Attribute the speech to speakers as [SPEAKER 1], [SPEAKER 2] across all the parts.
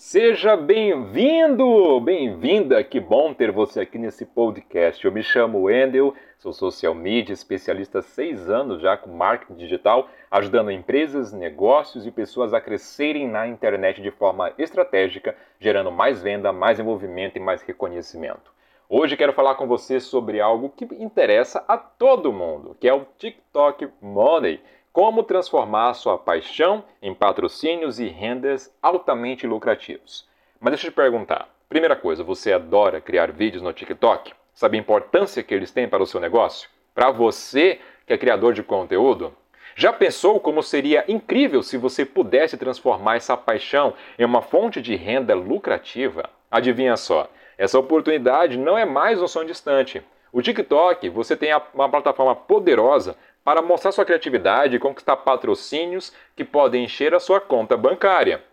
[SPEAKER 1] Seja bem-vindo, bem-vinda, que bom ter você aqui nesse podcast. Eu me chamo Wendel, sou social media, especialista há seis anos já com marketing digital, ajudando empresas, negócios e pessoas a crescerem na internet de forma estratégica, gerando mais venda, mais envolvimento e mais reconhecimento. Hoje quero falar com você sobre algo que interessa a todo mundo, que é o TikTok Money como transformar sua paixão em patrocínios e rendas altamente lucrativos. Mas deixa eu te perguntar. Primeira coisa, você adora criar vídeos no TikTok? Sabe a importância que eles têm para o seu negócio? Para você que é criador de conteúdo? Já pensou como seria incrível se você pudesse transformar essa paixão em uma fonte de renda lucrativa? Adivinha só, essa oportunidade não é mais um sonho distante. O TikTok, você tem uma plataforma poderosa para mostrar sua criatividade e conquistar patrocínios que podem encher a sua conta bancária.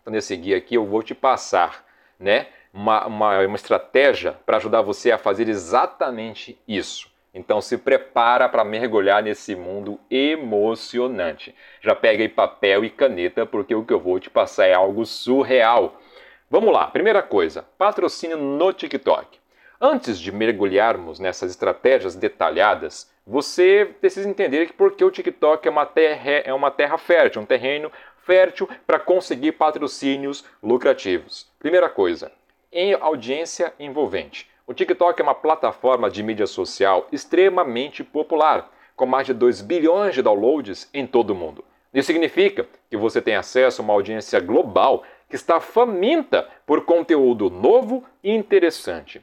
[SPEAKER 1] Então, nesse guia aqui eu vou te passar né, uma, uma, uma estratégia para ajudar você a fazer exatamente isso. Então se prepara para mergulhar nesse mundo emocionante. Já pega aí papel e caneta porque o que eu vou te passar é algo surreal. Vamos lá, primeira coisa, patrocínio no TikTok. Antes de mergulharmos nessas estratégias detalhadas, você precisa entender que porque o TikTok é uma terra, é uma terra fértil, um terreno fértil para conseguir patrocínios lucrativos. Primeira coisa, em audiência envolvente. O TikTok é uma plataforma de mídia social extremamente popular, com mais de 2 bilhões de downloads em todo o mundo. Isso significa que você tem acesso a uma audiência global que está faminta por conteúdo novo e interessante.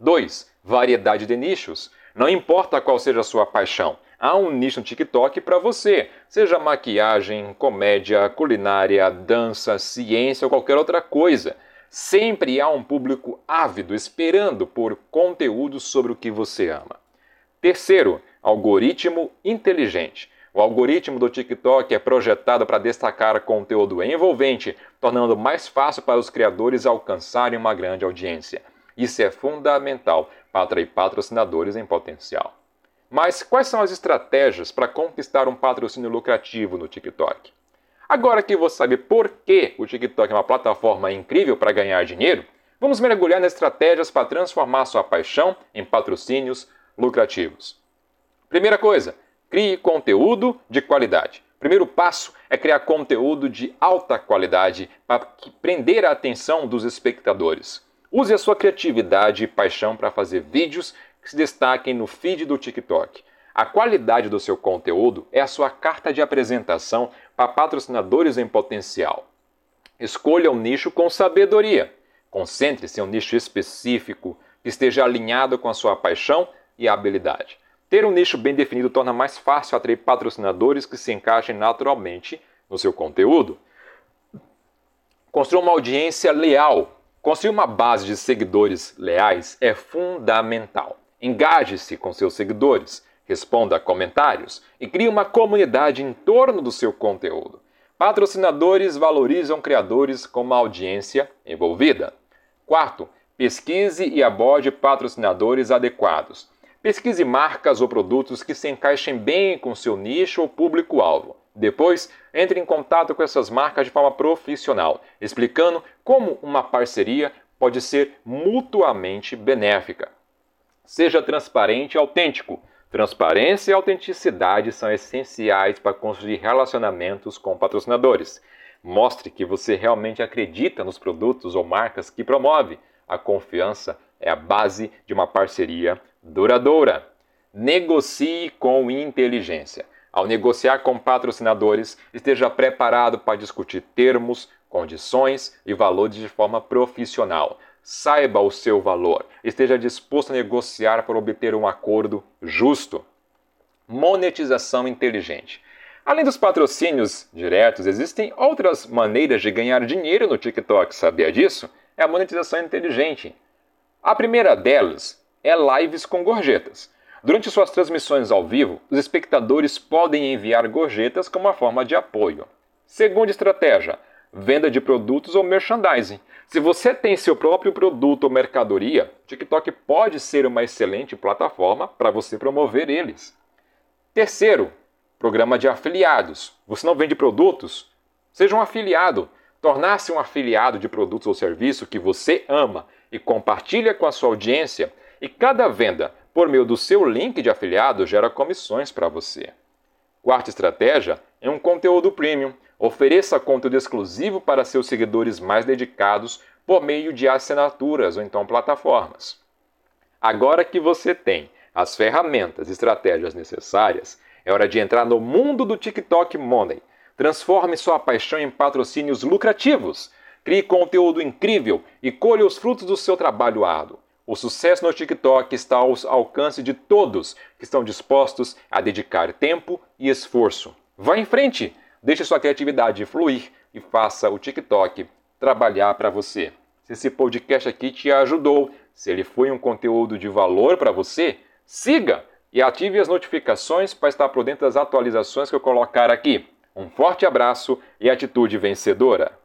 [SPEAKER 1] 2. Variedade de nichos. Não importa qual seja a sua paixão, há um nicho no TikTok para você, seja maquiagem, comédia, culinária, dança, ciência ou qualquer outra coisa. Sempre há um público ávido esperando por conteúdo sobre o que você ama. Terceiro, algoritmo inteligente. O algoritmo do TikTok é projetado para destacar conteúdo envolvente, tornando mais fácil para os criadores alcançarem uma grande audiência. Isso é fundamental para atrair patrocinadores em potencial. Mas quais são as estratégias para conquistar um patrocínio lucrativo no TikTok? Agora que você sabe por que o TikTok é uma plataforma incrível para ganhar dinheiro, vamos mergulhar nas estratégias para transformar sua paixão em patrocínios lucrativos. Primeira coisa, crie conteúdo de qualidade. Primeiro passo é criar conteúdo de alta qualidade para prender a atenção dos espectadores. Use a sua criatividade e paixão para fazer vídeos que se destaquem no feed do TikTok. A qualidade do seu conteúdo é a sua carta de apresentação para patrocinadores em potencial. Escolha um nicho com sabedoria. Concentre-se em um nicho específico que esteja alinhado com a sua paixão e habilidade. Ter um nicho bem definido torna mais fácil atrair patrocinadores que se encaixem naturalmente no seu conteúdo. Construa uma audiência leal Construir uma base de seguidores leais é fundamental. Engaje-se com seus seguidores, responda a comentários e crie uma comunidade em torno do seu conteúdo. Patrocinadores valorizam criadores com uma audiência envolvida. Quarto, pesquise e aborde patrocinadores adequados. Pesquise marcas ou produtos que se encaixem bem com seu nicho ou público-alvo. Depois, entre em contato com essas marcas de forma profissional, explicando como uma parceria pode ser mutuamente benéfica. Seja transparente e autêntico. Transparência e autenticidade são essenciais para construir relacionamentos com patrocinadores. Mostre que você realmente acredita nos produtos ou marcas que promove. A confiança é a base de uma parceria duradoura. Negocie com inteligência. Ao negociar com patrocinadores, esteja preparado para discutir termos, condições e valores de forma profissional. Saiba o seu valor, esteja disposto a negociar para obter um acordo justo. Monetização inteligente. Além dos patrocínios diretos, existem outras maneiras de ganhar dinheiro no TikTok. Sabia disso? É a monetização inteligente. A primeira delas é lives com gorjetas. Durante suas transmissões ao vivo, os espectadores podem enviar gorjetas como uma forma de apoio. Segunda estratégia: venda de produtos ou merchandising. Se você tem seu próprio produto ou mercadoria, TikTok pode ser uma excelente plataforma para você promover eles. Terceiro, programa de afiliados. Você não vende produtos? Seja um afiliado. tornar-se um afiliado de produtos ou serviço que você ama e compartilha com a sua audiência, e cada venda por meio do seu link de afiliado gera comissões para você. Quarta estratégia é um conteúdo premium. Ofereça conteúdo exclusivo para seus seguidores mais dedicados por meio de assinaturas ou então plataformas. Agora que você tem as ferramentas e estratégias necessárias, é hora de entrar no mundo do TikTok Money Transforme sua paixão em patrocínios lucrativos. Crie conteúdo incrível e colhe os frutos do seu trabalho árduo. O sucesso no TikTok está ao alcance de todos que estão dispostos a dedicar tempo e esforço. Vá em frente, deixe sua criatividade fluir e faça o TikTok trabalhar para você. Se esse podcast aqui te ajudou, se ele foi um conteúdo de valor para você, siga e ative as notificações para estar por dentro das atualizações que eu colocar aqui. Um forte abraço e atitude vencedora!